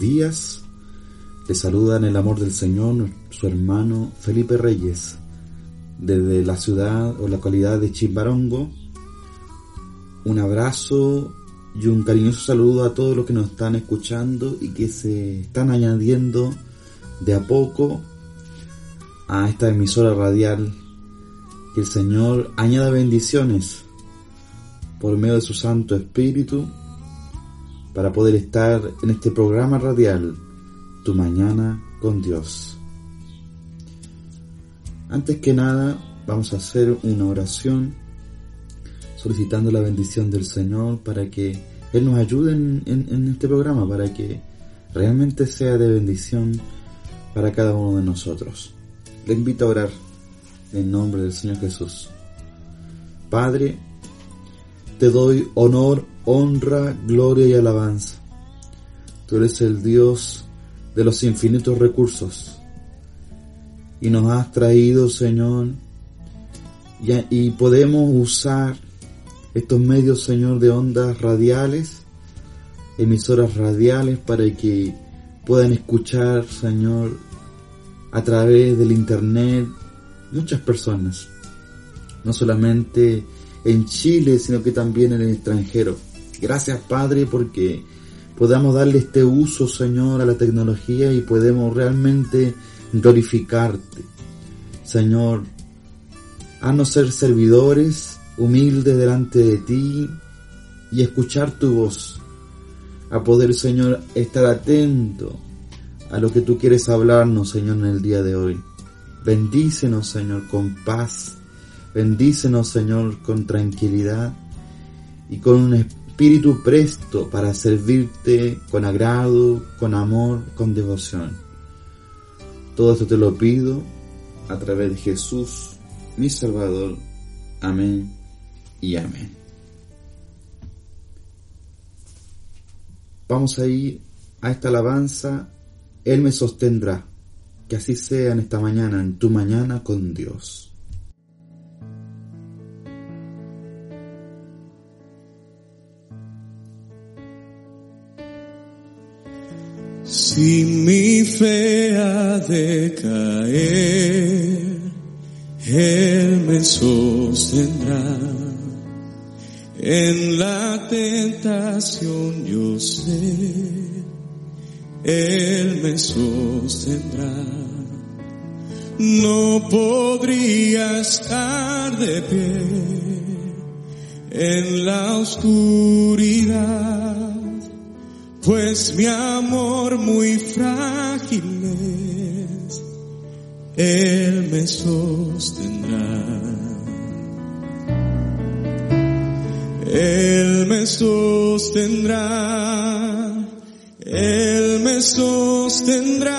Días. Le saluda en el amor del Señor su hermano Felipe Reyes desde la ciudad o localidad de Chimbarongo. Un abrazo y un cariñoso saludo a todos los que nos están escuchando y que se están añadiendo de a poco a esta emisora radial. Que el Señor añada bendiciones por medio de su Santo Espíritu para poder estar en este programa radial, Tu Mañana con Dios. Antes que nada, vamos a hacer una oración solicitando la bendición del Señor para que Él nos ayude en, este programa, para que realmente sea de bendición para cada uno de nosotros. Le invito a orar en nombre del Señor Jesús. Padre, te doy honor, honra, gloria y alabanza. Tú eres el Dios de los infinitos recursos. Y nos has traído, Señor, y, podemos usar estos medios, Señor, de ondas radiales, emisoras radiales, para que puedan escuchar, Señor, a través del Internet, muchas personas. No solamente en Chile, sino que también en el extranjero. Gracias, Padre, porque podamos darle este uso, Señor, a la tecnología y podemos realmente glorificarte. Señor, haznos ser servidores humildes delante de ti y escuchar tu voz. A poder, Señor, estar atento a lo que tú quieres hablarnos, Señor, en el día de hoy. Bendícenos, Señor, con paz Bendícenos, Señor, con tranquilidad y con un espíritu presto para servirte con agrado, con amor, con devoción. Todo esto te lo pido a través de Jesús, mi Salvador. Amén y amén. Vamos a ir a esta alabanza. Él me sostendrá. Que así sea en esta mañana, en tu mañana con Dios. Si mi fe ha de caer, Él me sostendrá. En la tentación yo sé, Él me sostendrá. No podría estar de pie en la oscuridad pues mi amor muy frágil es, Él me sostendrá. Él me sostendrá, Él me sostendrá,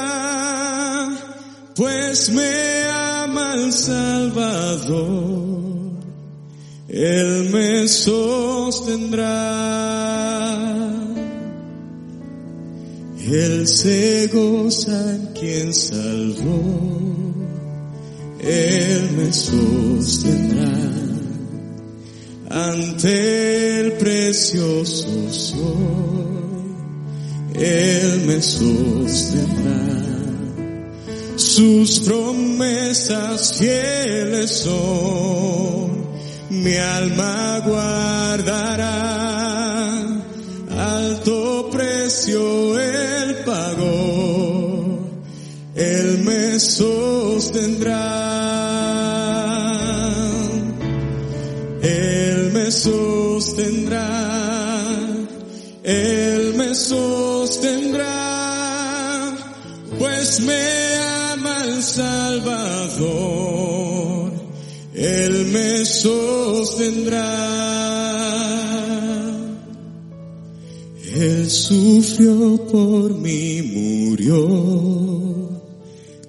pues me ama el Salvador, Él me sostendrá. Él se goza en quien salvó, Él me sostendrá ante el precioso sol, Él me sostendrá. sus promesas fieles son, mi alma guardará, alto precio él pagó, él me sostendrá. Él me sostendrá, Él me sostendrá, pues me ama el Salvador, Él me sostendrá. Él sufrió por mí, murió,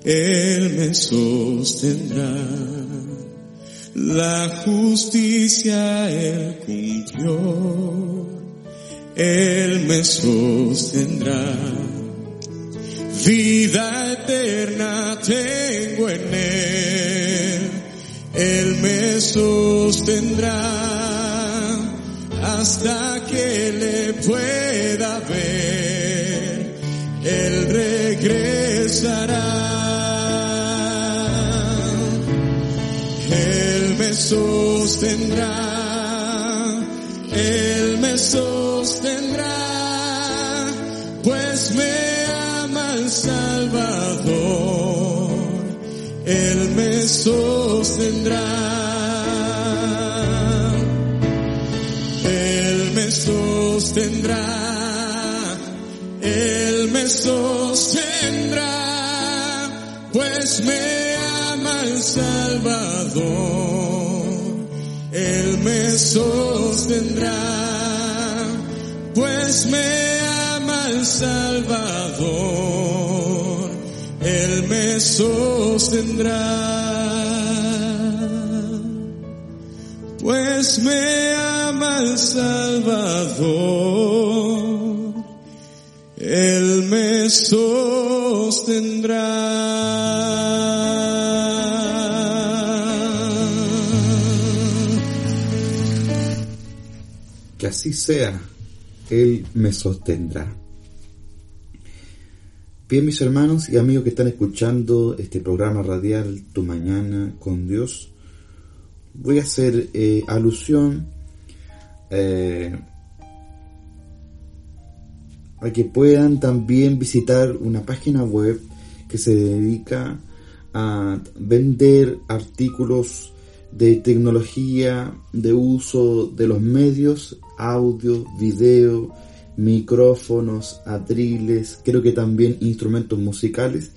Él me sostendrá. La justicia Él cumplió, Él me sostendrá. Vida eterna tengo en Él, Él me sostendrá hasta que le pueda regresará. Él me sostendrá, Él me sostendrá, pues me ama el Salvador, Él me sostendrá, Él me sostendrá, Él me sostendrá, me ama el Salvador, Él me sostendrá, pues me ama el Salvador, Él me sostendrá, pues me ama el Salvador, Él me sostendrá. Que así sea, Él me sostendrá. Bien, mis hermanos y amigos que están escuchando este programa radial Tu Mañana con Dios, voy a hacer eh, alusión eh, a que puedan también visitar una página web que se dedica a vender artículos de tecnología, de uso de los medios, audio, video, micrófonos, atriles, creo que también instrumentos musicales.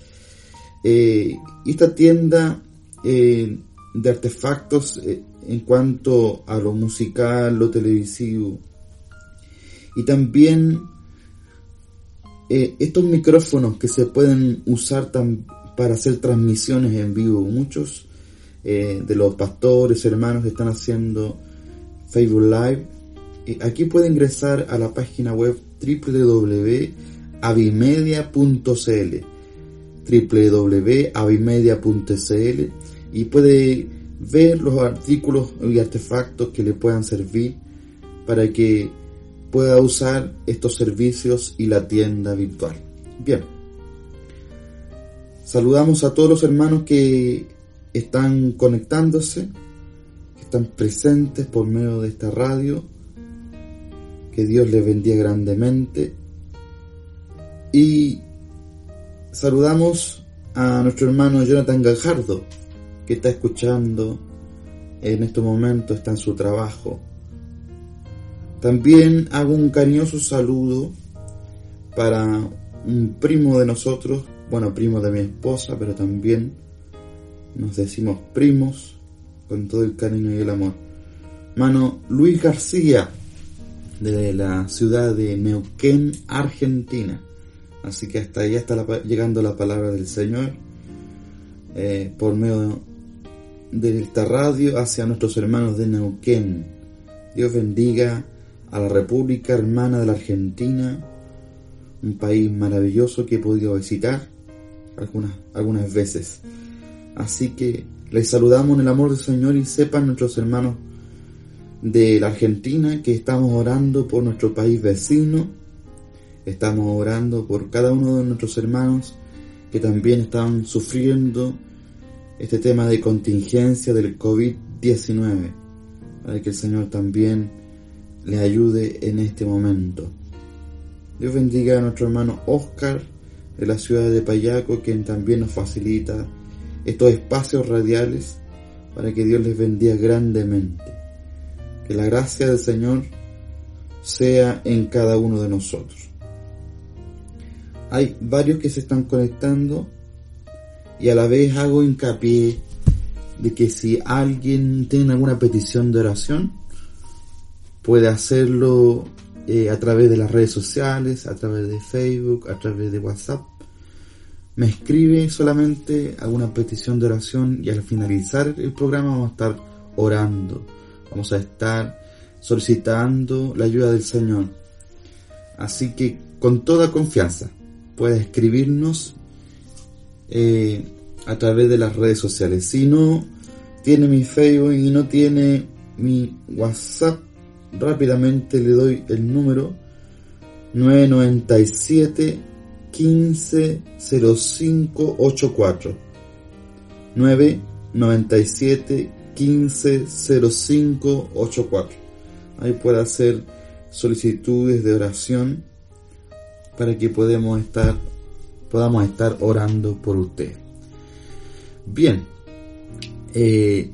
Eh, esta tienda eh, de artefactos eh, en cuanto a lo musical, lo televisivo y también eh, estos micrófonos que se pueden usar para hacer transmisiones en vivo. Muchos eh, de los pastores, hermanos están haciendo Facebook Live. Eh, aquí puede ingresar a la página web www.avimedia.cl www.avimedia.cl y puede ver los artículos y artefactos que le puedan servir para que pueda usar estos servicios y la tienda virtual. Bien. Saludamos a todos los hermanos que están conectándose, que están presentes por medio de esta radio. Que Dios les bendiga grandemente. Y saludamos a nuestro hermano Jonathan Gajardo, que está escuchando en este momento, está en su trabajo. También hago un cariñoso saludo para un primo de nosotros, bueno, primo de mi esposa, pero también nos decimos primos con todo el cariño y el amor. Mano Luis García, de la ciudad de Neuquén, Argentina. Así que hasta allá está llegando la palabra del Señor eh, por medio de esta radio hacia nuestros hermanos de Neuquén. Dios bendiga a la República Hermana de la Argentina, un país maravilloso que he podido visitar algunas, algunas veces. Así que les saludamos en el amor del Señor y sepan nuestros hermanos de la Argentina que estamos orando por nuestro país vecino, estamos orando por cada uno de nuestros hermanos que también están sufriendo este tema de contingencia del COVID-19, para que el Señor también le ayude en este momento. Dios bendiga a nuestro hermano Oscar de la ciudad de Payaco, quien también nos facilita estos espacios radiales para que Dios les bendiga grandemente. Que la gracia del Señor sea en cada uno de nosotros. Hay varios que se están conectando y a la vez hago hincapié de que si alguien tiene alguna petición de oración, puede hacerlo eh, a través de las redes sociales, a través de Facebook, a través de WhatsApp. Me escribe solamente alguna petición de oración y al finalizar el programa vamos a estar orando. Vamos a estar solicitando la ayuda del Señor. Así que con toda confianza puede escribirnos eh, a través de las redes sociales. Si no tiene mi Facebook y no tiene mi WhatsApp, rápidamente le doy el número 997 15 05 84 997 15 05 84 ahí puede hacer solicitudes de oración para que podamos estar podamos estar orando por usted. Bien eh,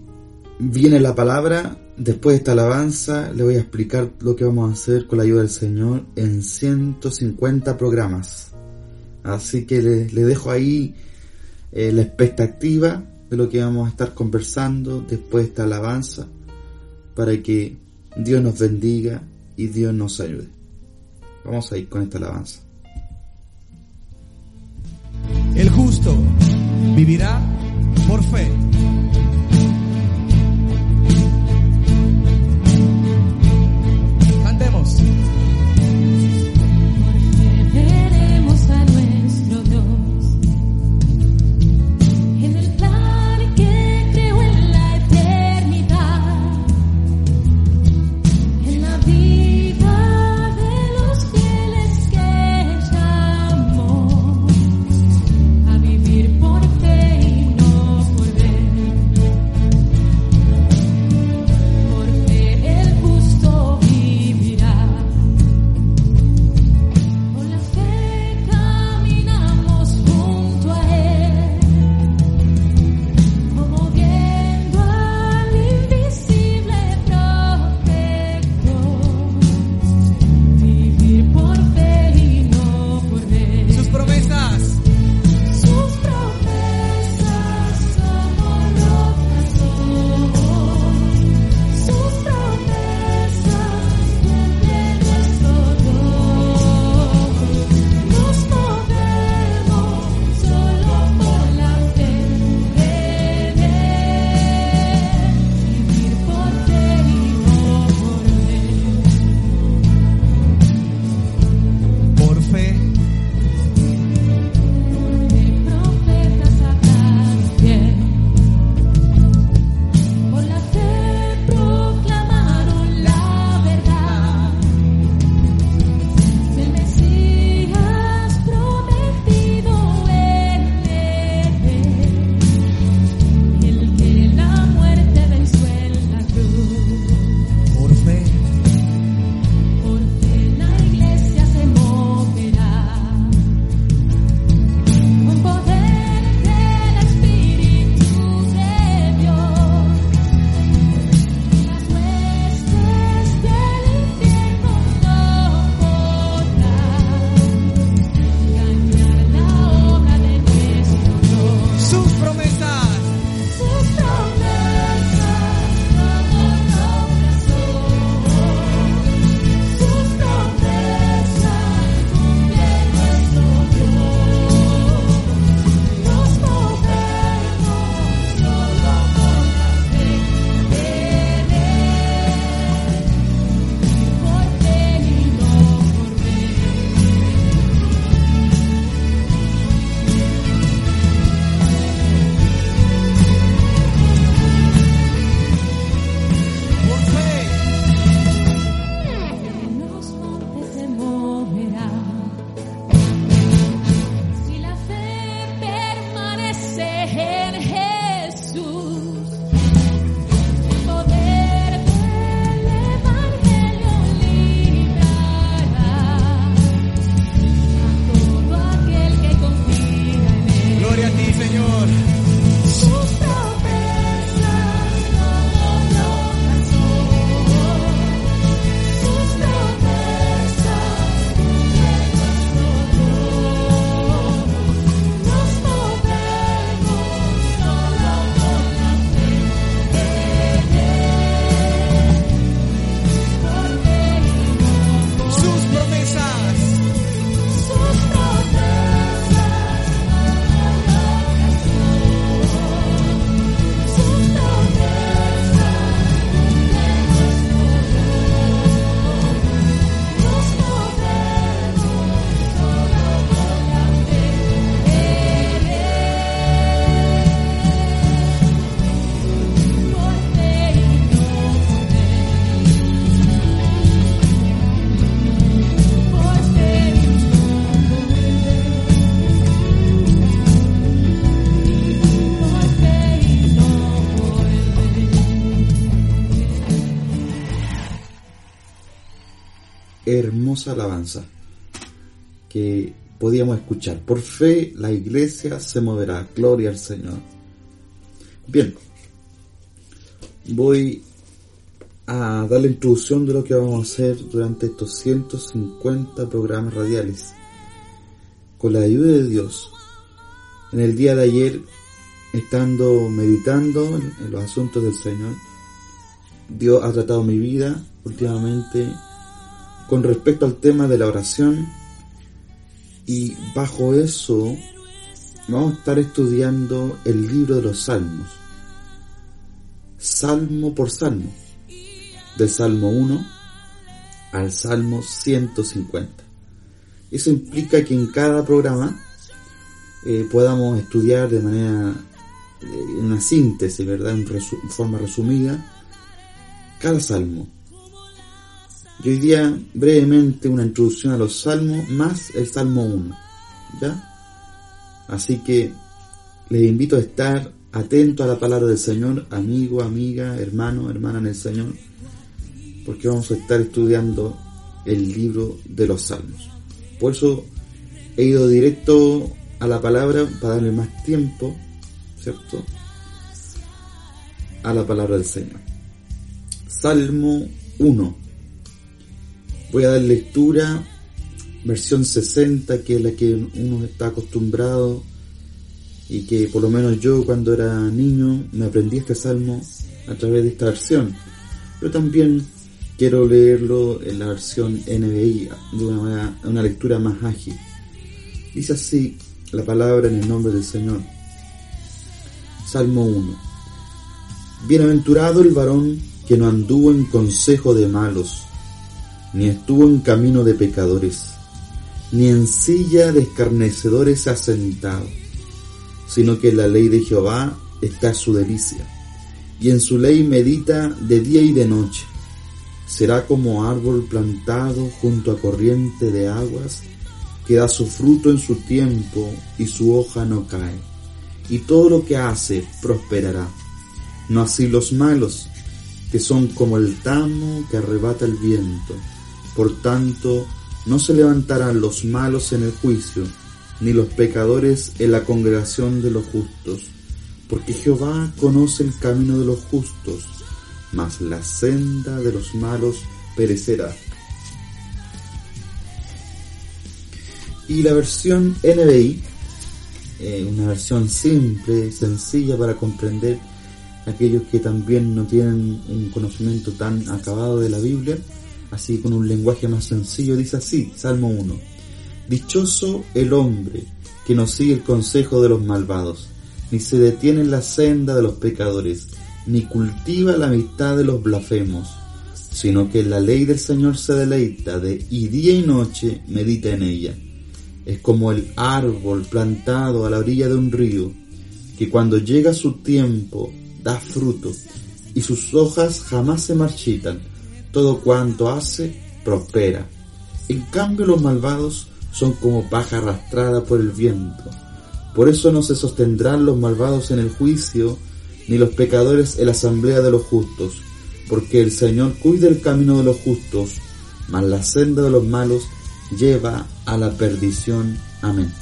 viene la palabra Después de esta alabanza le voy a explicar lo que vamos a hacer con la ayuda del Señor en 150 programas. Así que le, dejo ahí eh, la expectativa de lo que vamos a estar conversando después de esta alabanza para que Dios nos bendiga y Dios nos ayude. Vamos a ir con esta alabanza. El justo vivirá por fe. Alabanza que podíamos escuchar. Por fe la iglesia se moverá. Gloria al Señor. Bien, voy a dar la introducción de lo que vamos a hacer durante estos 150 programas radiales. Con la ayuda de Dios, en el día de ayer, estando meditando en los asuntos del Señor, Dios ha tratado mi vida últimamente con respecto al tema de la oración y bajo eso vamos a estar estudiando el libro de los salmos, salmo por salmo, del salmo 1 al salmo 150. Eso implica que en cada programa eh, podamos estudiar de manera, en una síntesis, ¿verdad? En forma resumida, cada salmo. Y hoy día brevemente una introducción a los salmos más el salmo 1. ¿Ya? Así que les invito a estar atento a la palabra del Señor, amigo, amiga, hermano, hermana en el Señor, porque vamos a estar estudiando el libro de los salmos. Por eso he ido directo a la palabra para darle más tiempo, ¿cierto? A la palabra del Señor. Salmo 1. Voy a dar lectura, versión 60, que es la que uno está acostumbrado y que por lo menos yo cuando era niño me aprendí este salmo a través de esta versión. Pero también quiero leerlo en la versión NBI, de una, manera, una lectura más ágil. Dice así la palabra en el nombre del Señor. Salmo 1. Bienaventurado el varón que no anduvo en consejo de malos, ni estuvo en camino de pecadores, ni en silla de escarnecedores se ha sentado, sino que la ley de Jehová está su delicia, y en su ley medita de día y de noche. Será como árbol plantado junto a corriente de aguas, que da su fruto en su tiempo y su hoja no cae, y todo lo que hace prosperará. No así los malos, que son como el tamo que arrebata el viento. Por tanto, no se levantarán los malos en el juicio, ni los pecadores en la congregación de los justos, porque Jehová conoce el camino de los justos, mas la senda de los malos perecerá. Y la versión NBI, eh, una versión simple, sencilla para comprender aquellos que también no tienen un conocimiento tan acabado de la Biblia, así con un lenguaje más sencillo, dice así, Salmo 1. Dichoso el hombre que no sigue el consejo de los malvados, ni se detiene en la senda de los pecadores, ni cultiva la amistad de los blasfemos, sino que la ley del Señor se deleita de y día y noche medita en ella. Es como el árbol plantado a la orilla de un río, que cuando llega su tiempo da fruto, y sus hojas jamás se marchitan, todo cuanto hace prospera. En cambio los malvados son como paja arrastrada por el viento. Por eso no se sostendrán los malvados en el juicio, ni los pecadores en la asamblea de los justos, porque el Señor cuida el camino de los justos, mas la senda de los malos lleva a la perdición. Amén.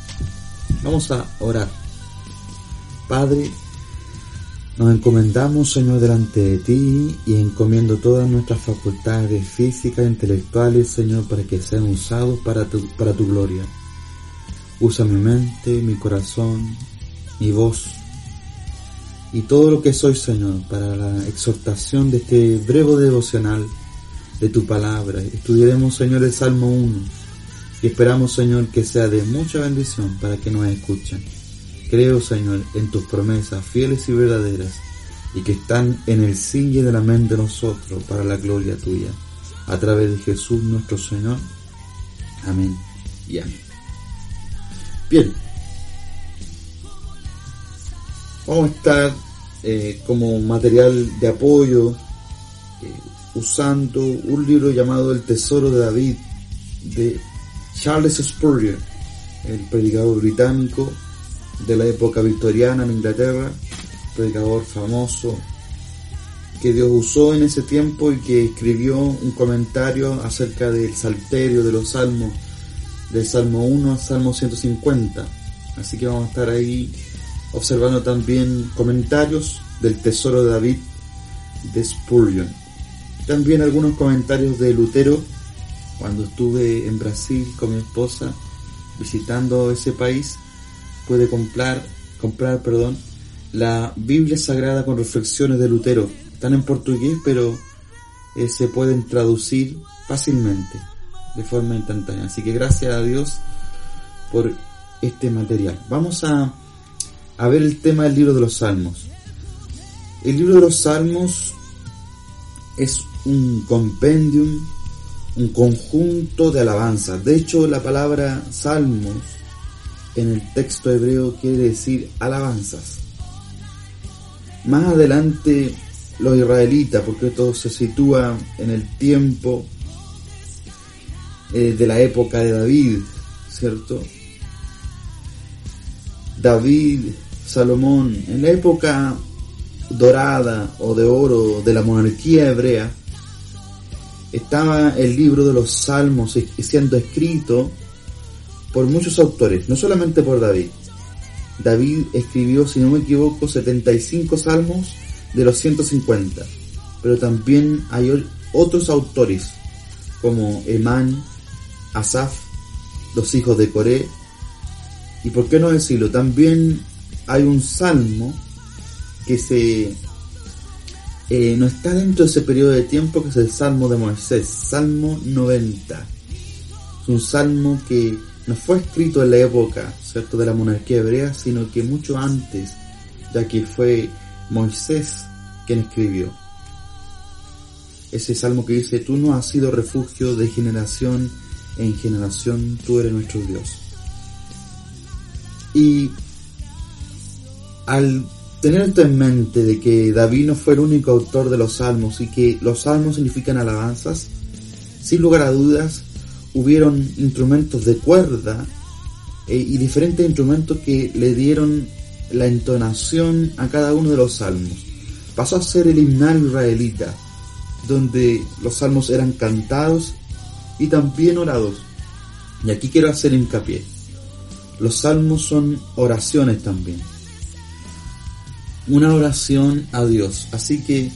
Vamos a orar. Padre, nos encomendamos, Señor, delante de ti y encomiendo todas nuestras facultades físicas e intelectuales, Señor, para que sean usados para tu, para tu gloria. Usa mi mente, mi corazón, mi voz y todo lo que soy, Señor, para la exhortación de este breve devocional de tu palabra. Estudiaremos, Señor, el Salmo 1 y esperamos, Señor, que sea de mucha bendición para que nos escuchen. Creo, Señor, en tus promesas fieles y verdaderas y que están en el sille de la mente de nosotros para la gloria tuya. A través de Jesús nuestro Señor. Amén y amén. Bien. Vamos a estar eh, como material de apoyo eh, usando un libro llamado El Tesoro de David de Charles Spurgeon, el predicador británico de la época victoriana en Inglaterra, predicador famoso que Dios usó en ese tiempo y que escribió un comentario acerca del salterio de los salmos, del Salmo 1 al Salmo 150. Así que vamos a estar ahí observando también comentarios del tesoro de David de Spurgeon. También algunos comentarios de Lutero cuando estuve en Brasil con mi esposa visitando ese país pude comprar comprar perdón la Biblia Sagrada con reflexiones de Lutero. Están en portugués pero eh, se pueden traducir fácilmente de forma instantánea. Así que gracias a Dios por este material. Vamos a, a ver el tema del libro de los salmos. El libro de los salmos es un compendium un conjunto de alabanzas. De hecho, la palabra salmos en el texto hebreo quiere decir alabanzas. Más adelante los israelitas, porque esto se sitúa en el tiempo eh, de la época de David, ¿cierto? David, Salomón, en la época dorada o de oro de la monarquía hebrea, estaba el libro de los salmos siendo escrito por muchos autores, no solamente por David. David escribió, si no me equivoco, 75 salmos de los 150, pero también hay otros autores como Emán, Asaf, los hijos de Coré, y por qué no decirlo, también hay un salmo que se eh, no está dentro de ese periodo de tiempo que es el Salmo de Moisés, Salmo 90. Es un salmo que no fue escrito en la época, ¿cierto?, de la monarquía hebrea, sino que mucho antes, ya que fue Moisés quien escribió. Ese salmo que dice, tú no has sido refugio de generación en generación, tú eres nuestro Dios. Y al Tener esto en mente de que David no fue el único autor de los salmos y que los salmos significan alabanzas, sin lugar a dudas, hubieron instrumentos de cuerda eh, y diferentes instrumentos que le dieron la entonación a cada uno de los salmos. Pasó a ser el himnario israelita, donde los salmos eran cantados y también orados. Y aquí quiero hacer hincapié. Los salmos son oraciones también una oración a Dios. Así que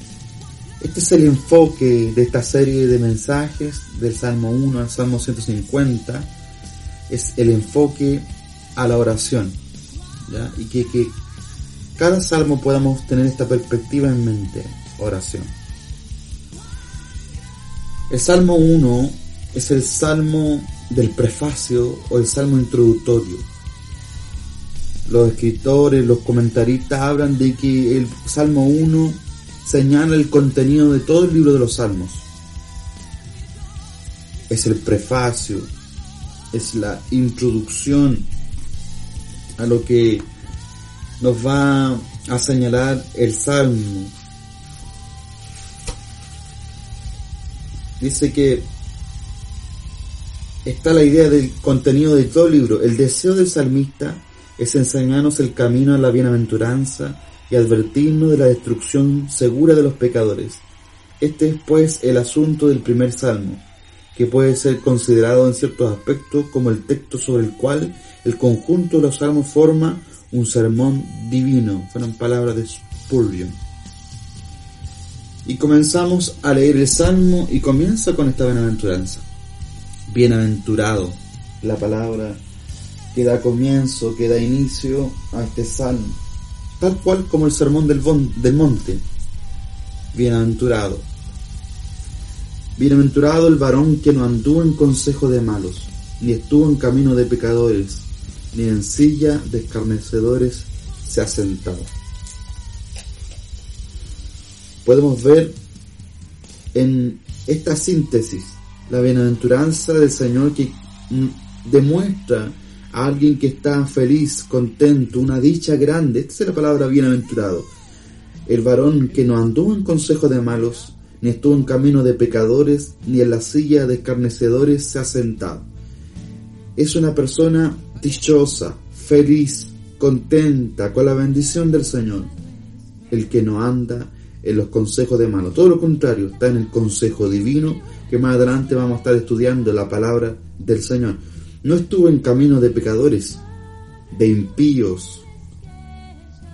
este es el enfoque de esta serie de mensajes del Salmo 1 al Salmo 150. Es el enfoque a la oración. Y que, que cada salmo podamos tener esta perspectiva en mente. Oración. El Salmo 1 es el salmo del prefacio o el salmo introductorio los escritores, los comentaristas hablan de que el Salmo 1 señala el contenido de todo el libro de los Salmos. Es el prefacio, es la introducción a lo que nos va a señalar el Salmo. Dice que está la idea del contenido de todo el libro. El deseo del salmista es enseñarnos el camino a la bienaventuranza y advertirnos de la destrucción segura de los pecadores. Este es pues el asunto del primer salmo, que puede ser considerado en ciertos aspectos como el texto sobre el cual el conjunto de los salmos forma un sermón divino. Fueron palabras de Spurgeon. Y comenzamos a leer el salmo y comienza con esta bienaventuranza. Bienaventurado, la palabra que da comienzo, que da inicio a este salmo, tal cual como el sermón del, del monte. Bienaventurado. Bienaventurado el varón que no anduvo en consejo de malos, ni estuvo en camino de pecadores, ni en silla de escarnecedores se ha sentado. Podemos ver en esta síntesis la bienaventuranza del Señor que demuestra alguien que está feliz, contento, una dicha grande. Esta es la palabra bienaventurado. El varón que no anduvo en consejo de malos, ni estuvo en camino de pecadores, ni en la silla de escarnecedores se ha sentado. Es una persona dichosa, feliz, contenta, con la bendición del Señor. El que no anda en los consejos de mano. Todo lo contrario, está en el consejo divino que más adelante vamos a estar estudiando la palabra del Señor. No estuvo en camino de pecadores, de impíos,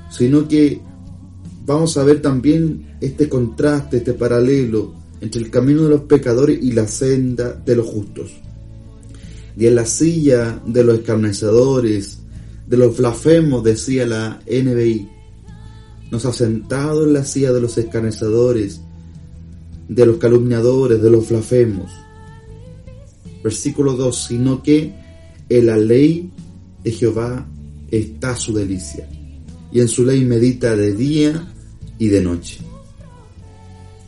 sino que vamos a ver también este contraste, este paralelo entre el camino de los pecadores y la senda de los justos. Y en la silla de los escarnecedores, de los blasfemos, decía la NBI, nos ha sentado en la silla de los escarnecedores, de los calumniadores, de los blasfemos. Versículo 2, sino que en la ley de Jehová está su delicia, y en su ley medita de día y de noche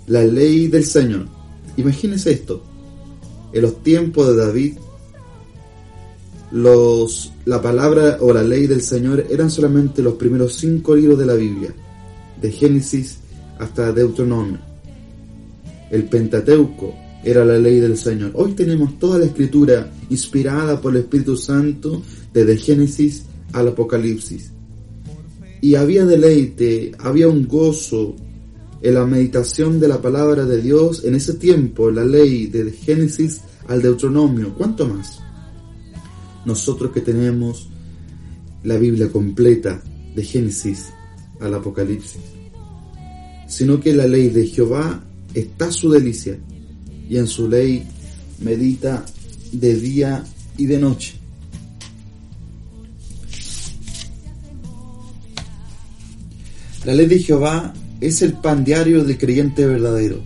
la ley del Señor. Imagínense esto. En los tiempos de David, los, la palabra o la ley del Señor eran solamente los primeros cinco libros de la Biblia, de Génesis hasta Deuteronomio. El Pentateuco era la ley del Señor. Hoy tenemos toda la escritura inspirada por el Espíritu Santo desde Génesis al Apocalipsis. Y había deleite, había un gozo, en la meditación de la palabra de Dios en ese tiempo, la ley de Génesis al Deuteronomio, ¿cuánto más? Nosotros que tenemos la Biblia completa de Génesis al Apocalipsis, sino que la ley de Jehová está su delicia y en su ley medita de día y de noche. La ley de Jehová es el pan diario del creyente verdadero.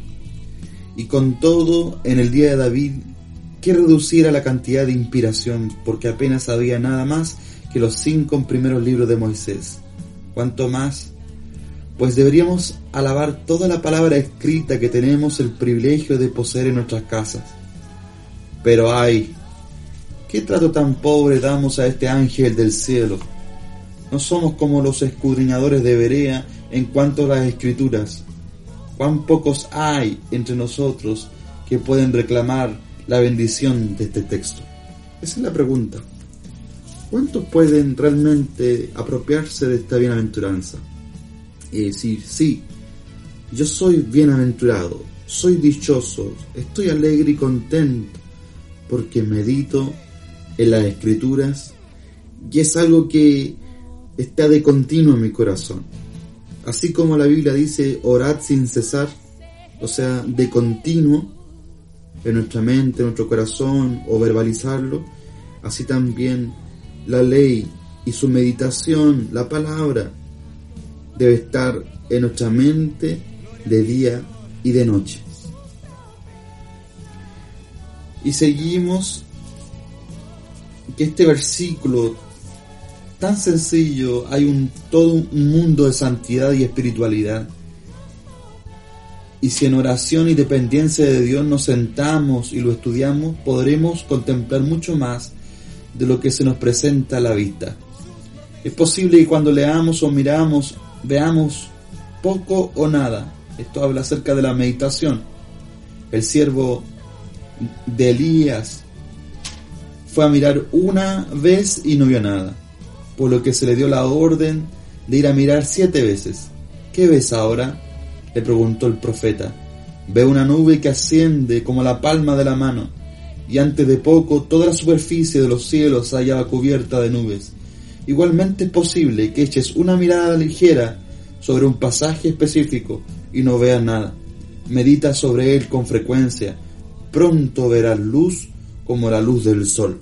Y con todo, en el día de David, que reduciera la cantidad de inspiración, porque apenas había nada más que los cinco primeros libros de Moisés. ¿Cuánto más? Pues deberíamos alabar toda la palabra escrita que tenemos el privilegio de poseer en nuestras casas. Pero ay, ¿qué trato tan pobre damos a este ángel del cielo? No somos como los escudriñadores de Berea en cuanto a las escrituras. ¿Cuán pocos hay entre nosotros que pueden reclamar la bendición de este texto? Esa es la pregunta. ¿Cuántos pueden realmente apropiarse de esta bienaventuranza? Y decir, sí, yo soy bienaventurado, soy dichoso, estoy alegre y contento, porque medito en las escrituras y es algo que está de continuo en mi corazón. Así como la Biblia dice, orad sin cesar, o sea, de continuo, en nuestra mente, en nuestro corazón, o verbalizarlo, así también la ley y su meditación, la palabra, debe estar en nuestra mente de día y de noche. Y seguimos que este versículo tan sencillo, hay un, todo un mundo de santidad y espiritualidad. Y si en oración y dependencia de Dios nos sentamos y lo estudiamos, podremos contemplar mucho más de lo que se nos presenta a la vista. Es posible que cuando leamos o miramos veamos poco o nada. Esto habla acerca de la meditación. El siervo de Elías fue a mirar una vez y no vio nada por lo que se le dio la orden de ir a mirar siete veces. ¿Qué ves ahora? le preguntó el profeta. Ve una nube que asciende como la palma de la mano, y antes de poco toda la superficie de los cielos se hallaba cubierta de nubes. Igualmente es posible que eches una mirada ligera sobre un pasaje específico y no veas nada. Medita sobre él con frecuencia. Pronto verás luz como la luz del sol.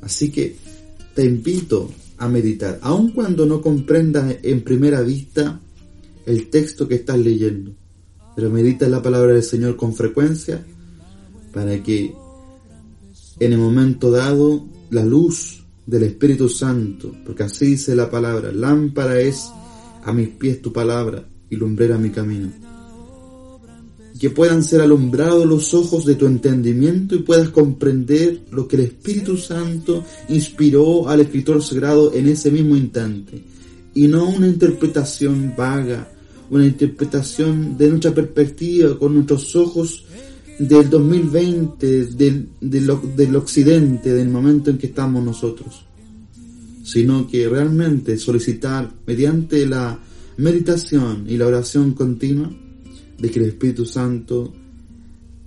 Así que te invito a meditar, aun cuando no comprendas en primera vista el texto que estás leyendo. Pero medita la palabra del Señor con frecuencia para que en el momento dado la luz del Espíritu Santo, porque así dice la palabra, lámpara es a mis pies tu palabra y lumbrera mi camino. Que puedan ser alumbrados los ojos de tu entendimiento y puedas comprender lo que el Espíritu Santo inspiró al escritor sagrado en ese mismo instante, y no una interpretación vaga, una interpretación de nuestra perspectiva con nuestros ojos del 2020, del, del, del occidente, del momento en que estamos nosotros, sino que realmente solicitar mediante la meditación y la oración continua de que el Espíritu Santo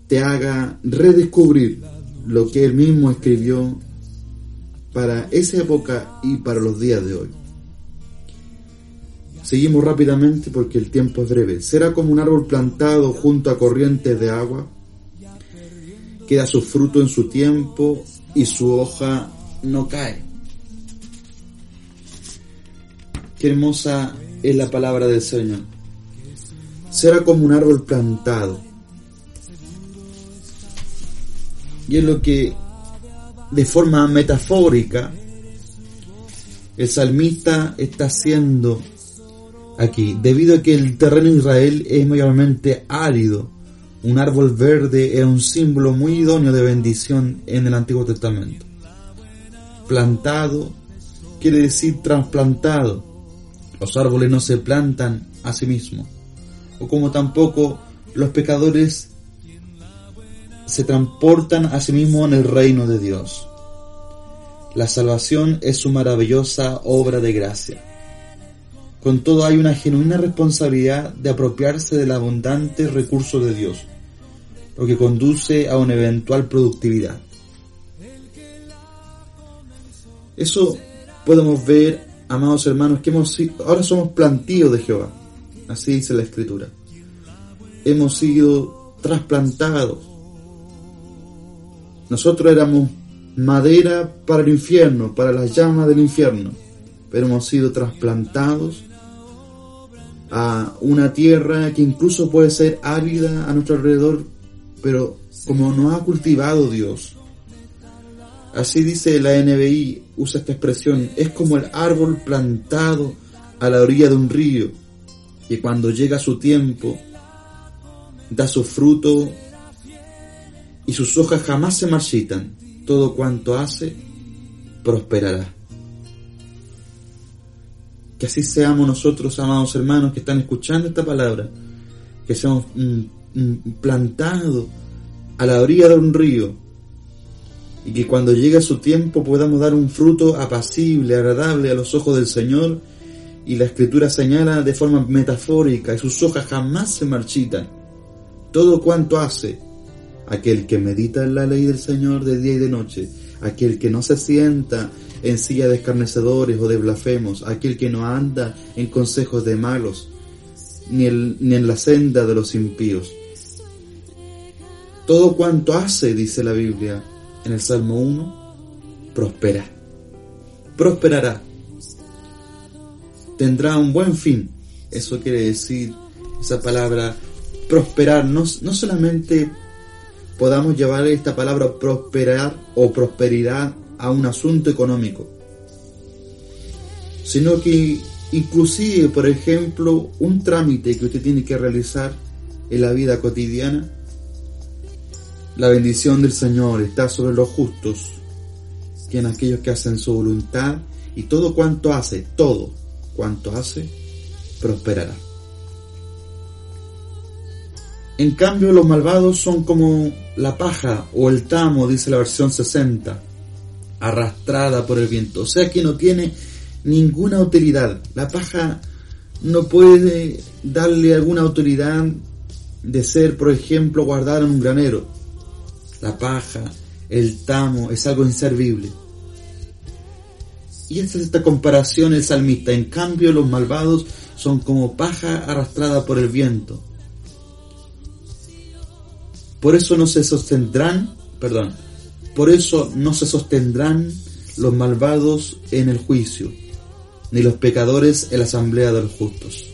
te haga redescubrir lo que Él mismo escribió para esa época y para los días de hoy. Seguimos rápidamente porque el tiempo es breve. Será como un árbol plantado junto a corrientes de agua, que da su fruto en su tiempo y su hoja no cae. Qué hermosa es la palabra del Señor. Será como un árbol plantado. Y es lo que de forma metafórica el salmista está haciendo aquí, debido a que el terreno de Israel es mayormente árido, un árbol verde era un símbolo muy idóneo de bendición en el Antiguo Testamento. Plantado quiere decir trasplantado. Los árboles no se plantan a sí mismos, o como tampoco los pecadores se transportan a sí mismos en el reino de Dios. La salvación es su maravillosa obra de gracia. Con todo hay una genuina responsabilidad de apropiarse del abundante recurso de Dios, lo que conduce a una eventual productividad. Eso podemos ver, amados hermanos, que hemos ahora somos plantíos de Jehová. Así dice la Escritura. Hemos sido trasplantados. Nosotros éramos madera para el infierno, para las llamas del infierno, pero hemos sido trasplantados a una tierra que incluso puede ser árida a nuestro alrededor, pero como nos ha cultivado Dios. Así dice la NBI, usa esta expresión, es como el árbol plantado a la orilla de un río, que cuando llega su tiempo, da su fruto y sus hojas jamás se marchitan, todo cuanto hace prosperará. Que así seamos nosotros, amados hermanos, que están escuchando esta palabra, que seamos mm, mm, plantados a la orilla de un río y que cuando llegue su tiempo podamos dar un fruto apacible, agradable a los ojos del Señor y la escritura señala de forma metafórica y sus hojas jamás se marchitan. Todo cuanto hace aquel que medita en la ley del Señor de día y de noche, aquel que no se sienta en silla de escarnecedores o de blasfemos, aquel que no anda en consejos de malos, ni, en la senda de los impíos. Todo cuanto hace, dice la Biblia en el Salmo 1, prospera. Prosperará. Tendrá un buen fin. Eso quiere decir esa palabra prosperar. No, no solamente podamos llevar esta palabra prosperar o prosperidad a un asunto económico, sino que inclusive, por ejemplo, un trámite que usted tiene que realizar en la vida cotidiana, la bendición del Señor está sobre los justos, que en aquellos que hacen su voluntad y todo cuanto hace, todo cuanto hace, prosperará. En cambio, los malvados son como la paja o el tamo, dice la versión 60, arrastrada por el viento. O sea que no tiene ninguna utilidad. La paja no puede darle alguna utilidad de ser, por ejemplo, guardada en un granero. La paja, el tamo, es algo inservible. Y esta es esta comparación el salmista. En cambio, los malvados son como paja arrastrada por el viento. Por eso no se sostendrán, perdón, por eso no se sostendrán los malvados en el juicio, ni los pecadores en la asamblea de los justos.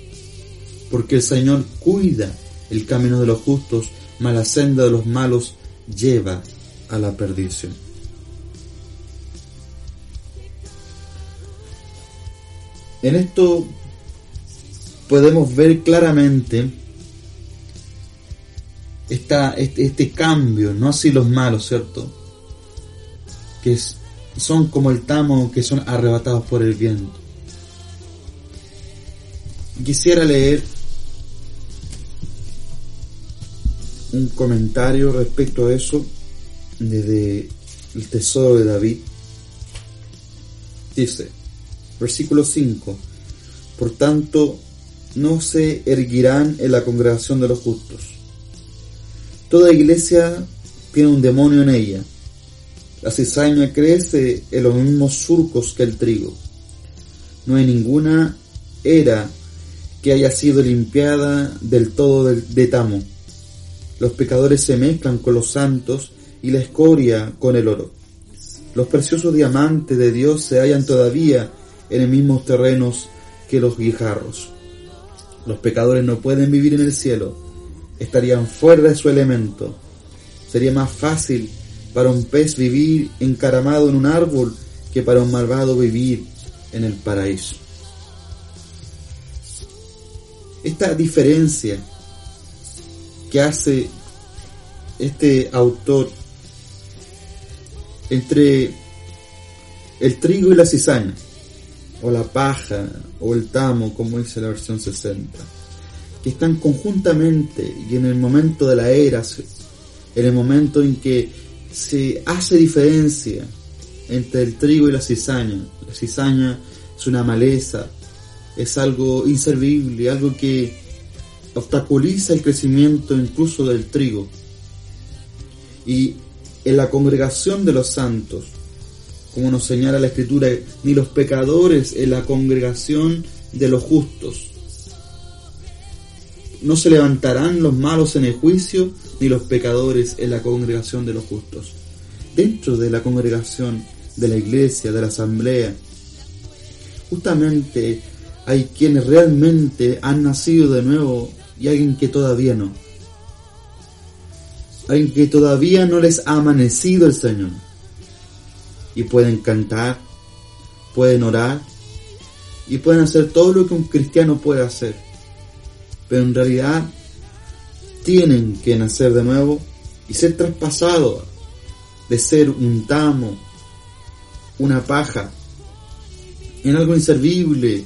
Porque el Señor cuida el camino de los justos, mas la senda de los malos lleva a la perdición. En esto podemos ver claramente esta, este, este, cambio, no así los malos, ¿cierto? Que son como el tamo que son arrebatados por el viento. Quisiera leer un comentario respecto a eso desde el tesoro de David. Dice, versículo 5, por tanto, no se erguirán en la congregación de los justos. Toda iglesia tiene un demonio en ella. La cizaña crece en los mismos surcos que el trigo. No hay ninguna era que haya sido limpiada del todo de tamo. Los pecadores se mezclan con los santos y la escoria con el oro. Los preciosos diamantes de Dios se hallan todavía en los mismos terrenos que los guijarros. Los pecadores no pueden vivir en el cielo, estarían fuera de su elemento. Sería más fácil para un pez vivir encaramado en un árbol que para un malvado vivir en el paraíso. Esta diferencia que hace este autor entre el trigo y la cizaña, o la paja, o el tamo, como dice la versión 60, que están conjuntamente y en el momento de la era, en el momento en que se hace diferencia entre el trigo y la cizaña. La cizaña es una maleza, es algo inservible, algo que obstaculiza el crecimiento incluso del trigo. Y en la congregación de los santos, como nos señala la escritura, ni los pecadores en la congregación de los justos. No se levantarán los malos en el juicio, ni los pecadores en la congregación de los justos. Dentro de la congregación, de la iglesia, de la asamblea, justamente hay quienes realmente han nacido de nuevo y alguien que todavía no. Alguien que todavía no les ha amanecido el Señor. Y pueden cantar, pueden orar y pueden hacer todo lo que un cristiano puede hacer. Pero en realidad tienen que nacer de nuevo y ser traspasados de ser un tamo, una paja, en algo inservible,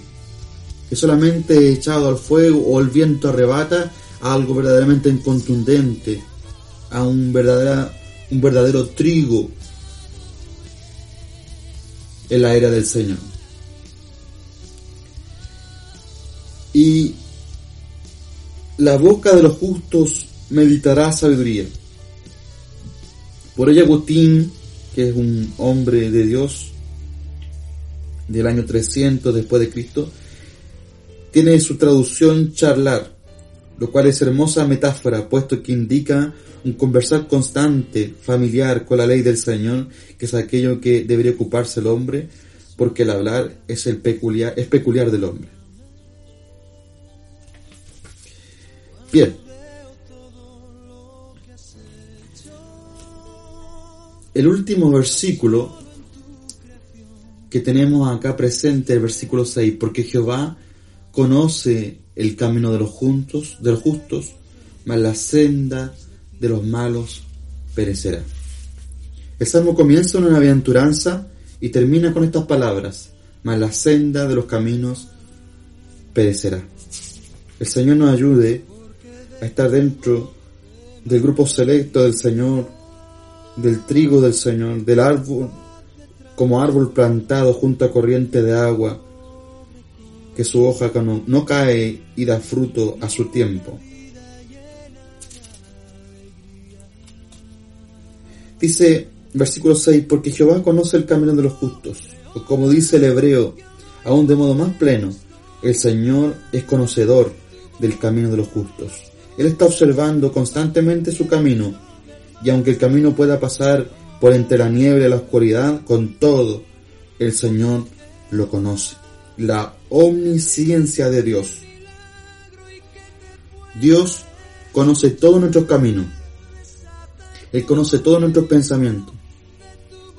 que solamente echado al fuego o el viento arrebata a algo verdaderamente contundente, a un, verdadera, un verdadero trigo en la era del Señor. Y la boca de los justos meditará sabiduría. Por ello Agustín, que es un hombre de Dios del año 300 después de Cristo, tiene su traducción charlar, lo cual es hermosa metáfora, puesto que indica un conversar constante, familiar con la ley del Señor, que es aquello que debería ocuparse el hombre, porque el hablar es, el peculiar, es peculiar del hombre. Bien. El último versículo que tenemos acá presente, el versículo 6, porque Jehová conoce el camino de los juntos, de los justos, mas la senda de los malos perecerá. El salmo comienza en una aventuranza y termina con estas palabras, mas la senda de los caminos perecerá. El Señor nos ayude a estar dentro del grupo selecto del Señor, del trigo del Señor, del árbol, como árbol plantado junto a corriente de agua, que su hoja no, cae y da fruto a su tiempo. Dice versículo 6, porque Jehová conoce el camino de los justos, o como dice el hebreo, aún de modo más pleno, el Señor es conocedor del camino de los justos. Él está observando constantemente su camino, y aunque el camino pueda pasar por entre la niebla y la oscuridad, con todo, el Señor lo conoce. La omnisciencia de Dios. Dios conoce todos nuestros caminos. Él conoce todos nuestros pensamientos.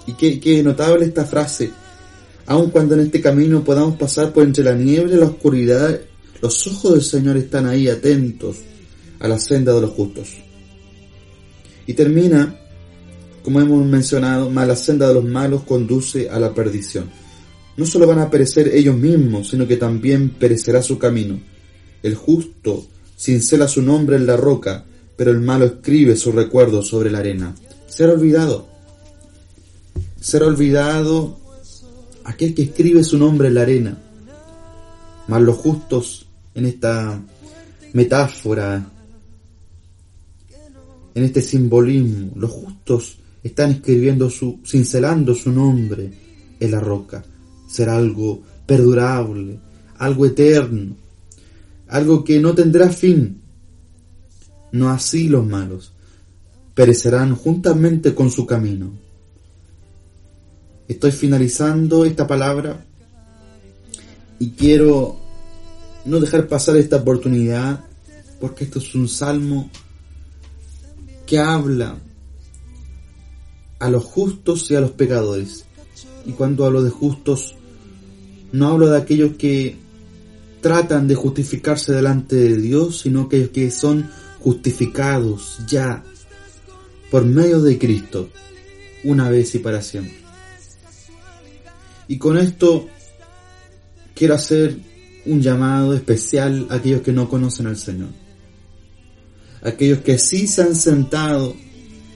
Y qué, qué notable esta frase. Aun cuando en este camino podamos pasar por entre la niebla y la oscuridad, los ojos del Señor están ahí atentos a la senda de los justos. Y termina, como hemos mencionado, más la senda de los malos conduce a la perdición. No solo van a perecer ellos mismos, sino que también perecerá su camino. El justo cincela su nombre en la roca, pero el malo escribe su recuerdo sobre la arena. Será olvidado. Será olvidado aquel que escribe su nombre en la arena. Mas los justos en esta metáfora, en este simbolismo. Los justos están escribiendo su, cincelando su nombre en la roca. Será algo perdurable, algo eterno, algo que no tendrá fin. No así los malos, perecerán juntamente con su camino. Estoy finalizando esta palabra y quiero no dejar pasar esta oportunidad porque esto es un salmo que habla a los justos y a los pecadores. Y cuando hablo de justos, no hablo de aquellos que tratan de justificarse delante de Dios, sino aquellos que son justificados ya por medio de Cristo, una vez y para siempre. Y con esto quiero hacer un llamado especial a aquellos que no conocen al Señor. Aquellos que sí se han sentado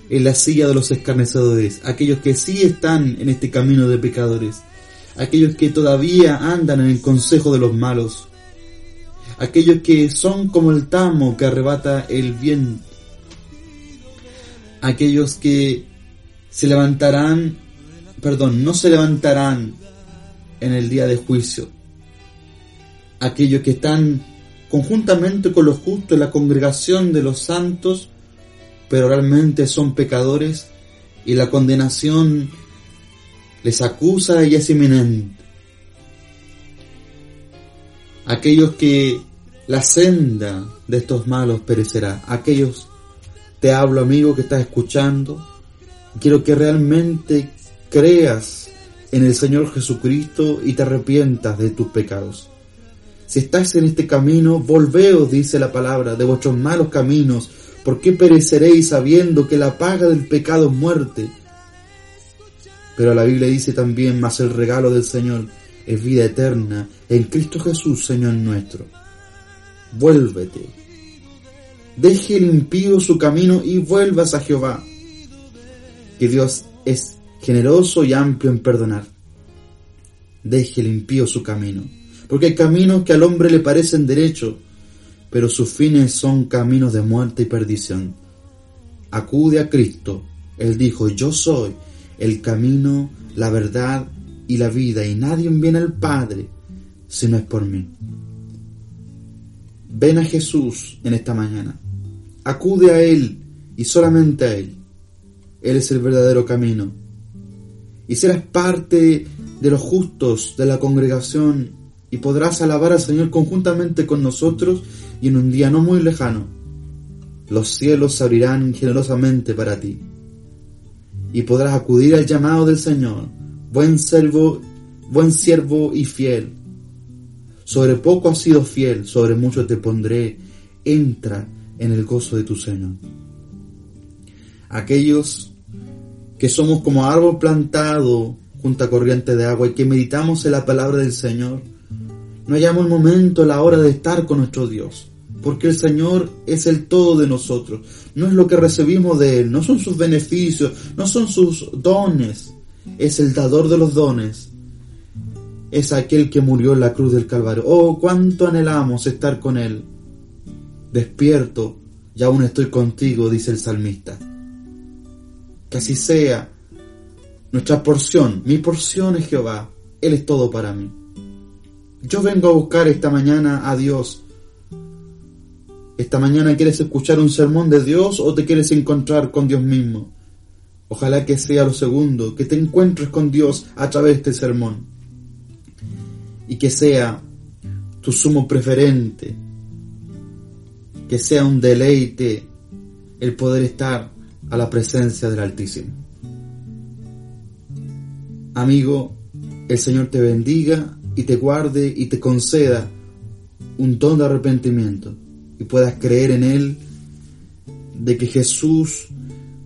en la silla de los escarnecedores, aquellos que sí están en este camino de pecadores, aquellos que todavía andan en el consejo de los malos, aquellos que son como el tamo que arrebata el viento, aquellos que se levantarán, perdón, no se levantarán en el día de juicio, aquellos que están conjuntamente con los justos la congregación de los santos, pero realmente son pecadores y la condenación les acusa y es inminente. Aquellos que la senda de estos malos perecerá. Aquellos, te hablo amigo que estás escuchando, quiero que realmente creas en el Señor Jesucristo y te arrepientas de tus pecados. Si estás en este camino, volveos, dice la palabra, de vuestros malos caminos, ¿por qué pereceréis sabiendo que la paga del pecado es muerte? Pero la Biblia dice también, más el regalo del Señor es vida eterna en Cristo Jesús, Señor nuestro. Vuélvete. Deje el impío su camino y vuelvas a Jehová. Que Dios es generoso y amplio en perdonar. Deje el impío su camino porque hay caminos que al hombre le parecen derechos, pero sus fines son caminos de muerte y perdición. Acude a Cristo. Él dijo, yo soy el camino, la verdad y la vida, y nadie viene al Padre si no es por mí. Ven a Jesús en esta mañana. Acude a Él y solamente a Él. Él es el verdadero camino. Y serás parte de los justos de la congregación y podrás alabar al Señor conjuntamente con nosotros y en un día no muy lejano, los cielos se abrirán generosamente para ti y podrás acudir al llamado del Señor, buen servo, buen siervo y fiel. Sobre poco has sido fiel, sobre mucho te pondré, entra en el gozo de tu Señor. Aquellos que somos como árbol plantado junto a corriente de agua y que meditamos en la palabra del Señor, no hallamos el momento, la hora de estar con nuestro Dios. Porque el Señor es el todo de nosotros. No es lo que recibimos de Él, no son sus beneficios, no son sus dones. Es el dador de los dones. Es aquel que murió en la cruz del Calvario. Oh, cuánto anhelamos estar con Él. Despierto y aún estoy contigo, dice el salmista. Que así sea nuestra porción. Mi porción es Jehová. Él es todo para mí. Yo vengo a buscar esta mañana a Dios. Esta mañana quieres escuchar un sermón de Dios o te quieres encontrar con Dios mismo. Ojalá que sea lo segundo, que te encuentres con Dios a través de este sermón. Y que sea tu sumo preferente. Que sea un deleite el poder estar a la presencia del Altísimo. Amigo, el Señor te bendiga y te guarde y te conceda un don de arrepentimiento y puedas creer en Él de que Jesús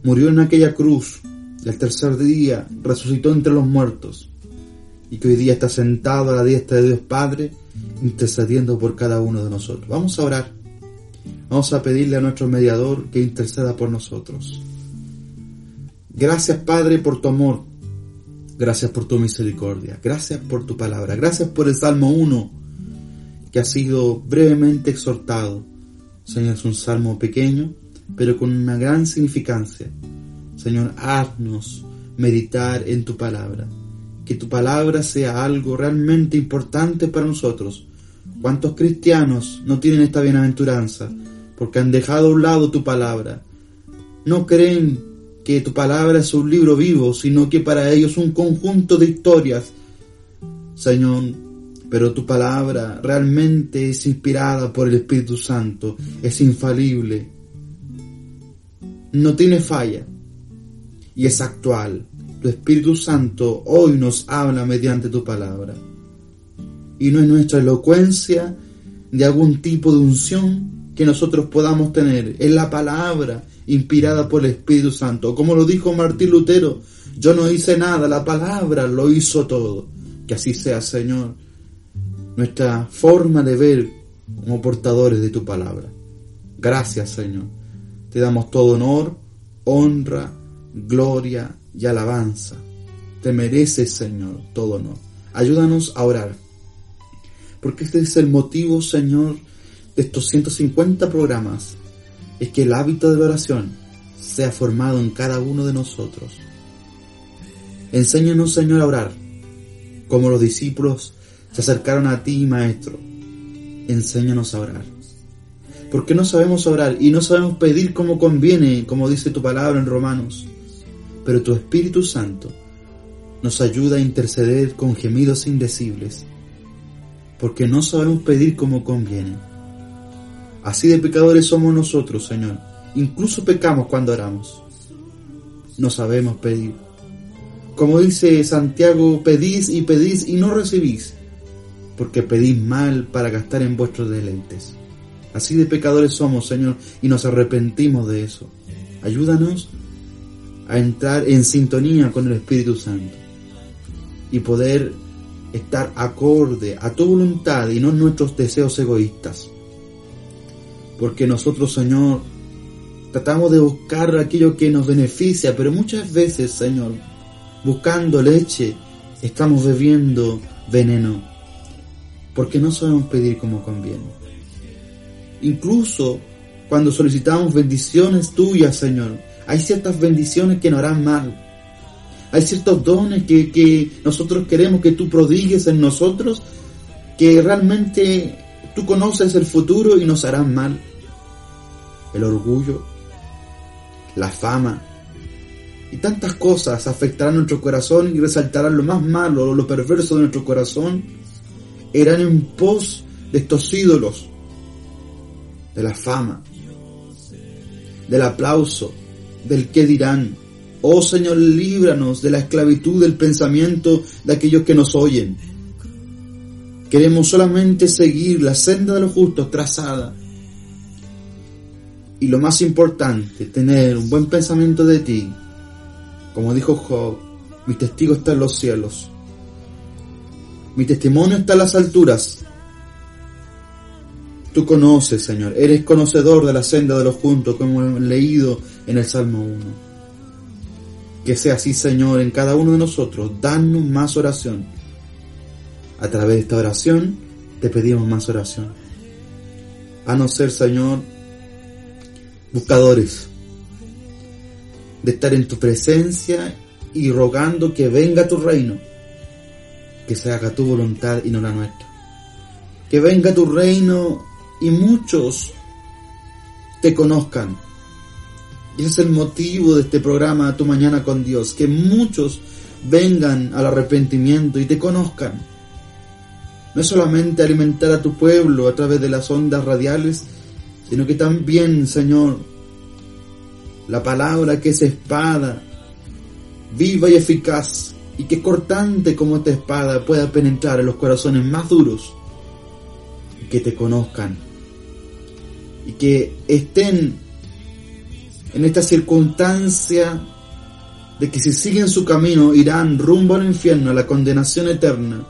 murió en aquella cruz y al tercer día resucitó entre los muertos y que hoy día está sentado a la diestra de Dios Padre intercediendo por cada uno de nosotros. Vamos a orar. Vamos a pedirle a nuestro mediador que interceda por nosotros. Gracias Padre por tu amor, Gracias por tu misericordia. Gracias por tu palabra. Gracias por el Salmo 1 que ha sido brevemente exhortado. Señor, es un salmo pequeño, pero con una gran significancia. Señor, haznos meditar en tu palabra. Que tu palabra sea algo realmente importante para nosotros. ¿Cuántos cristianos no tienen esta bienaventuranza? Porque han dejado a un lado tu palabra. No creen que tu palabra es un libro vivo, sino que para ellos un conjunto de historias. Señor, pero tu palabra realmente es inspirada por el Espíritu Santo, es infalible, no tiene falla y es actual. Tu Espíritu Santo hoy nos habla mediante tu palabra. Y no es nuestra elocuencia de algún tipo de unción que nosotros podamos tener, es la palabra inspirada por el Espíritu Santo. Como lo dijo Martín Lutero, yo no hice nada, la palabra lo hizo todo. Que así sea, Señor, nuestra forma de ver como portadores de tu palabra. Gracias, Señor. Te damos todo honor, honra, gloria y alabanza. Te mereces, Señor, todo honor. Ayúdanos a orar. Porque este es el motivo, Señor, de estos 150 programas es que el hábito de la oración sea formado en cada uno de nosotros. Enséñanos, Señor, a orar, como los discípulos se acercaron a ti, Maestro. Enséñanos a orar. Porque no sabemos orar y no sabemos pedir como conviene, como dice tu palabra en Romanos. Pero tu Espíritu Santo nos ayuda a interceder con gemidos indecibles, porque no sabemos pedir como conviene. Así de pecadores somos nosotros, Señor. Incluso pecamos cuando oramos. No sabemos pedir. Como dice Santiago, pedís y pedís y no recibís, porque pedís mal para gastar en vuestros deleites. Así de pecadores somos, Señor, y nos arrepentimos de eso. Ayúdanos a entrar en sintonía con el Espíritu Santo y poder estar acorde a tu voluntad y no nuestros deseos egoístas. Porque nosotros, Señor, tratamos de buscar aquello que nos beneficia, pero muchas veces, Señor, buscando leche, estamos bebiendo veneno. Porque no sabemos pedir como conviene. Incluso cuando solicitamos bendiciones tuyas, Señor, hay ciertas bendiciones que nos harán mal. Hay ciertos dones que, que nosotros queremos que tú prodigues en nosotros, que realmente tú conoces el futuro y nos harán mal el orgullo, la fama y tantas cosas afectarán nuestro corazón y resaltarán lo más malo, lo perverso de nuestro corazón, eran en pos de estos ídolos, de la fama, del aplauso, del qué dirán. Oh Señor, líbranos de la esclavitud del pensamiento de aquellos que nos oyen. Queremos solamente seguir la senda de los justos trazada y lo más importante, tener un buen pensamiento de ti. Como dijo Job, mi testigo está en los cielos. Mi testimonio está en las alturas. Tú conoces, Señor, eres conocedor de la senda de los juntos, como hemos leído en el Salmo 1. Que sea así, Señor, en cada uno de nosotros. Danos más oración. A través de esta oración te pedimos más oración. A no ser, Señor, buscadores de estar en tu presencia y rogando que venga tu reino, que se haga tu voluntad y no la nuestra. Que venga tu reino y muchos te conozcan. Y ese es el motivo de este programa Tu Mañana con Dios, que muchos vengan al arrepentimiento y te conozcan. No es solamente alimentar a tu pueblo a través de las ondas radiales, sino que también, Señor, la palabra que es espada, viva y eficaz, y que cortante como esta espada pueda penetrar en los corazones más duros, y que te conozcan, y que estén en esta circunstancia de que si siguen su camino irán rumbo al infierno, a la condenación eterna,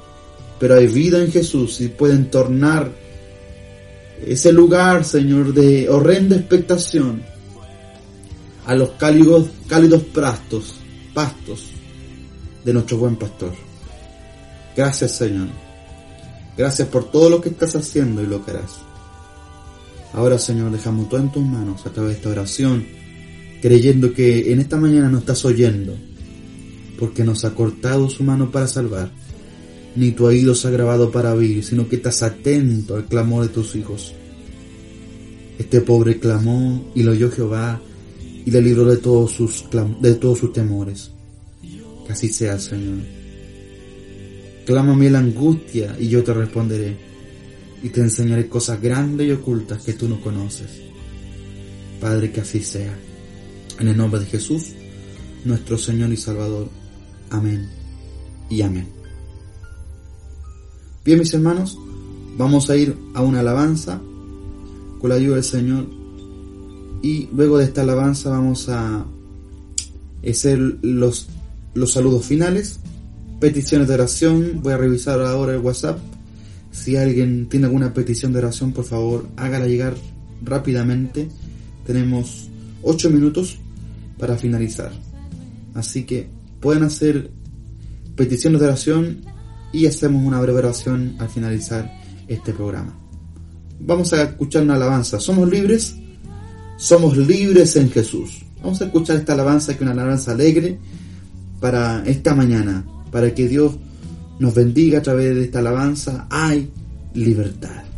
pero hay vida en Jesús y pueden tornar ese lugar, Señor, de horrenda expectación a los cálidos, cálidos pastos, pastos de nuestro buen pastor. Gracias, Señor. Gracias por todo lo que estás haciendo y lo que harás. Ahora, Señor, dejamos todo en tus manos a través de esta oración, creyendo que en esta mañana nos estás oyendo, porque nos ha cortado su mano para salvar, ni tu oído se ha grabado para oír, sino que estás atento al clamor de tus hijos. Este pobre clamó y lo oyó Jehová y le libró de todos sus, de todos sus temores. Que así sea, Señor. Clama a mí la angustia y yo te responderé y te enseñaré cosas grandes y ocultas que tú no conoces. Padre, que así sea. En el nombre de Jesús, nuestro Señor y Salvador. Amén y amén. Bien, mis hermanos, vamos a ir a una alabanza con la ayuda del Señor y luego de esta alabanza vamos a hacer los, los saludos finales, peticiones de oración, voy a revisar ahora el WhatsApp. Si alguien tiene alguna petición de oración, por favor, hágala llegar rápidamente. Tenemos 8 minutos para finalizar. Así que pueden hacer peticiones de oración y hacemos una breve al finalizar este programa. Vamos a escuchar una alabanza. Somos libres, somos libres en Jesús. Vamos a escuchar esta alabanza que es una alabanza alegre para esta mañana, para que Dios nos bendiga a través de esta alabanza. Hay libertad.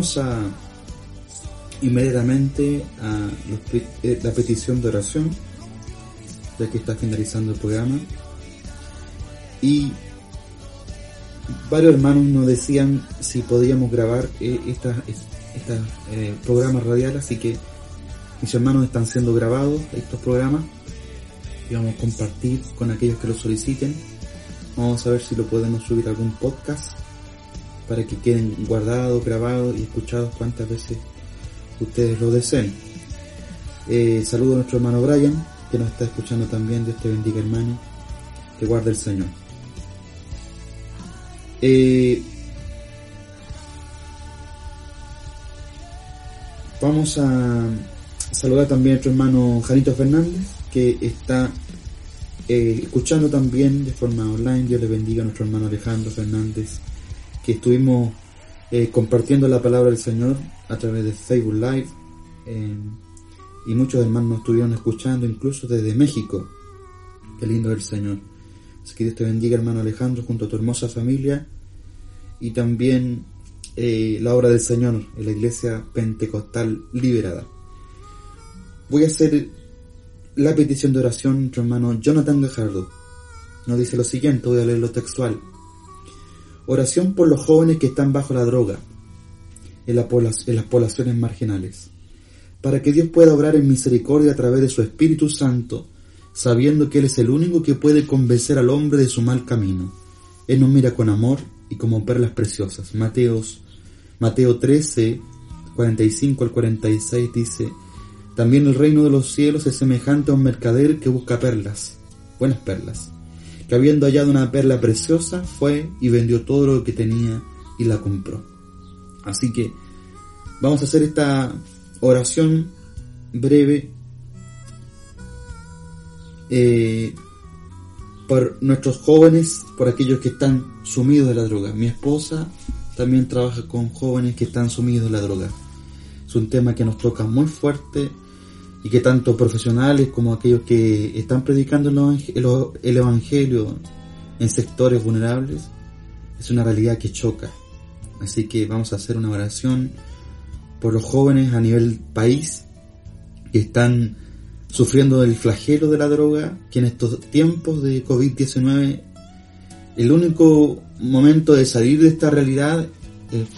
Vamos a inmediatamente a eh, la petición de oración, ya que está finalizando el programa. Y varios hermanos nos decían si podíamos grabar eh, estas eh, programas radiales, así que mis hermanos están siendo grabados estos programas y vamos a compartir con aquellos que lo soliciten. Vamos a ver si lo podemos subir a algún podcast para que queden guardados, grabados y escuchados cuantas veces ustedes lo deseen. Eh, saludo a nuestro hermano Brian, que nos está escuchando también. Dios te bendiga, hermano. Que guarde el Señor. Eh, vamos a saludar también a nuestro hermano Janito Fernández, que está eh, escuchando también de forma online. Dios le bendiga a nuestro hermano Alejandro Fernández, que estuvimos eh, compartiendo la palabra del Señor a través de Facebook Live. y muchos hermanos nos estuvieron escuchando, incluso desde México. Qué lindo el Señor. Así que Dios te bendiga, hermano Alejandro, junto a tu hermosa familia. Y también eh, la obra del Señor en la iglesia pentecostal liberada. Voy a hacer la petición de oración nuestro hermano Jonathan Gajardo. Nos dice lo siguiente, voy a leer lo textual. Oración por los jóvenes que están bajo la droga en, las poblaciones marginales, para que Dios pueda obrar en misericordia a través de su Espíritu Santo, sabiendo que Él es el único que puede convencer al hombre de su mal camino. Él nos mira con amor y como perlas preciosas. Mateos, Mateo 13, 45 al 46 dice, también el reino de los cielos es semejante a un mercader que busca perlas, buenas perlas que habiendo hallado una perla preciosa, fue y vendió todo lo que tenía y la compró. Así que vamos a hacer esta oración breve eh, por nuestros jóvenes, por aquellos que están sumidos de la droga. Mi esposa también trabaja con jóvenes que están sumidos de la droga. Es un tema que nos toca muy fuerte y que tanto profesionales como aquellos que están predicando el Evangelio en sectores vulnerables, es una realidad que choca. Así que vamos a hacer una oración por los jóvenes a nivel país que están sufriendo del flagelo de la droga, que en estos tiempos de COVID-19 el único momento de salir de esta realidad es,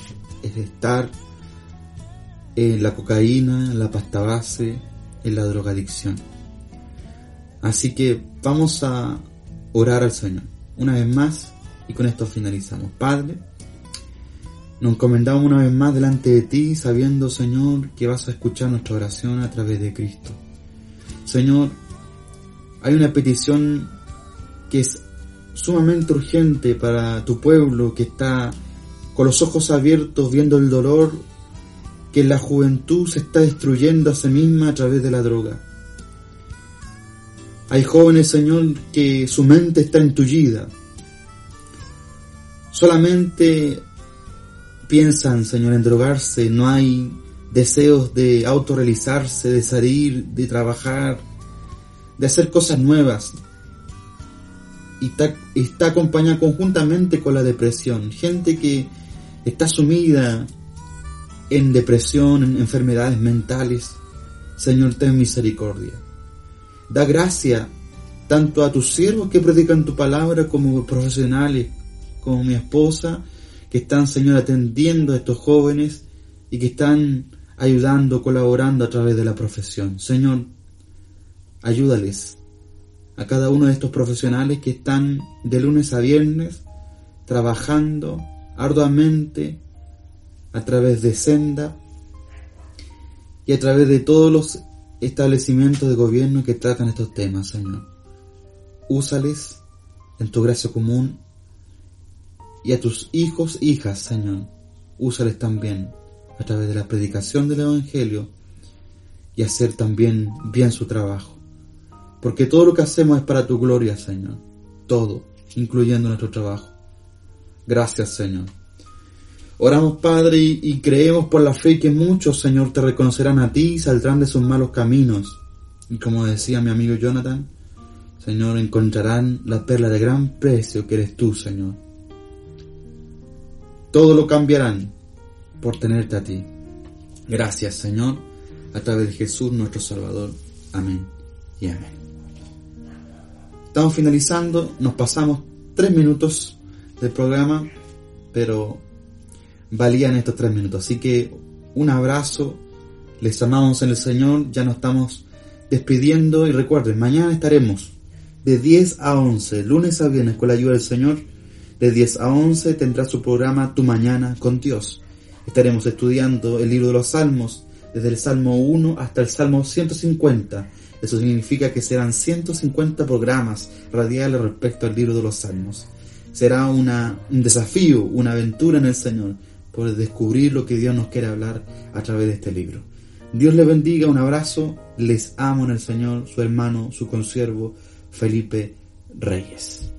es estar en la cocaína, la pasta base, en la drogadicción. Así que vamos a orar al Señor una vez más y con esto finalizamos. Padre, nos encomendamos una vez más delante de ti sabiendo, Señor, que vas a escuchar nuestra oración a través de Cristo. Señor, hay una petición que es sumamente urgente para tu pueblo que está con los ojos abiertos viendo el dolor que la juventud se está destruyendo a sí misma a través de la droga. Hay jóvenes, Señor, que su mente está entullida. Solamente piensan, Señor, en drogarse. No hay deseos de autorrealizarse, de salir, de trabajar, de hacer cosas nuevas. Y está, está acompañada conjuntamente con la depresión. Gente que está sumida en depresión, en enfermedades mentales. Señor, ten misericordia. Da gracia tanto a tus siervos que predican tu palabra como profesionales, como mi esposa, que están, Señor, atendiendo a estos jóvenes y que están ayudando, colaborando a través de la profesión. Señor, ayúdales a cada uno de estos profesionales que están de lunes a viernes trabajando arduamente a través de Senda y a través de todos los establecimientos de gobierno que tratan estos temas, Señor. Úsales en tu gracia común y a tus hijos, hijas, Señor. Úsales también a través de la predicación del Evangelio y hacer también bien su trabajo. Porque todo lo que hacemos es para tu gloria, Señor. Todo, incluyendo nuestro trabajo. Gracias, Señor. Oramos, Padre, y, creemos por la fe que muchos, Señor, te reconocerán a ti y saldrán de sus malos caminos. Y como decía mi amigo Jonathan, Señor, encontrarán la perla de gran precio que eres tú, Señor. Todo lo cambiarán por tenerte a ti. Gracias, Señor, a través de Jesús nuestro Salvador. Amén y amén. Estamos finalizando, nos pasamos tres minutos del programa, pero valían estos tres minutos. Así que un abrazo, les amamos en el Señor, ya nos estamos despidiendo y recuerden, mañana estaremos de 10 a 11, lunes a viernes con la ayuda del Señor. De 10 a 11 tendrá su programa Tu Mañana con Dios. Estaremos estudiando el libro de los Salmos, desde el Salmo 1 hasta el Salmo 150 eso significa que serán 150 programas radiales respecto al libro de los Salmos. Será un desafío, una aventura en el Señor, por descubrir lo que Dios nos quiere hablar a través de este libro. Dios les bendiga, un abrazo, les amo en el Señor, su hermano, su consiervo, Felipe Reyes.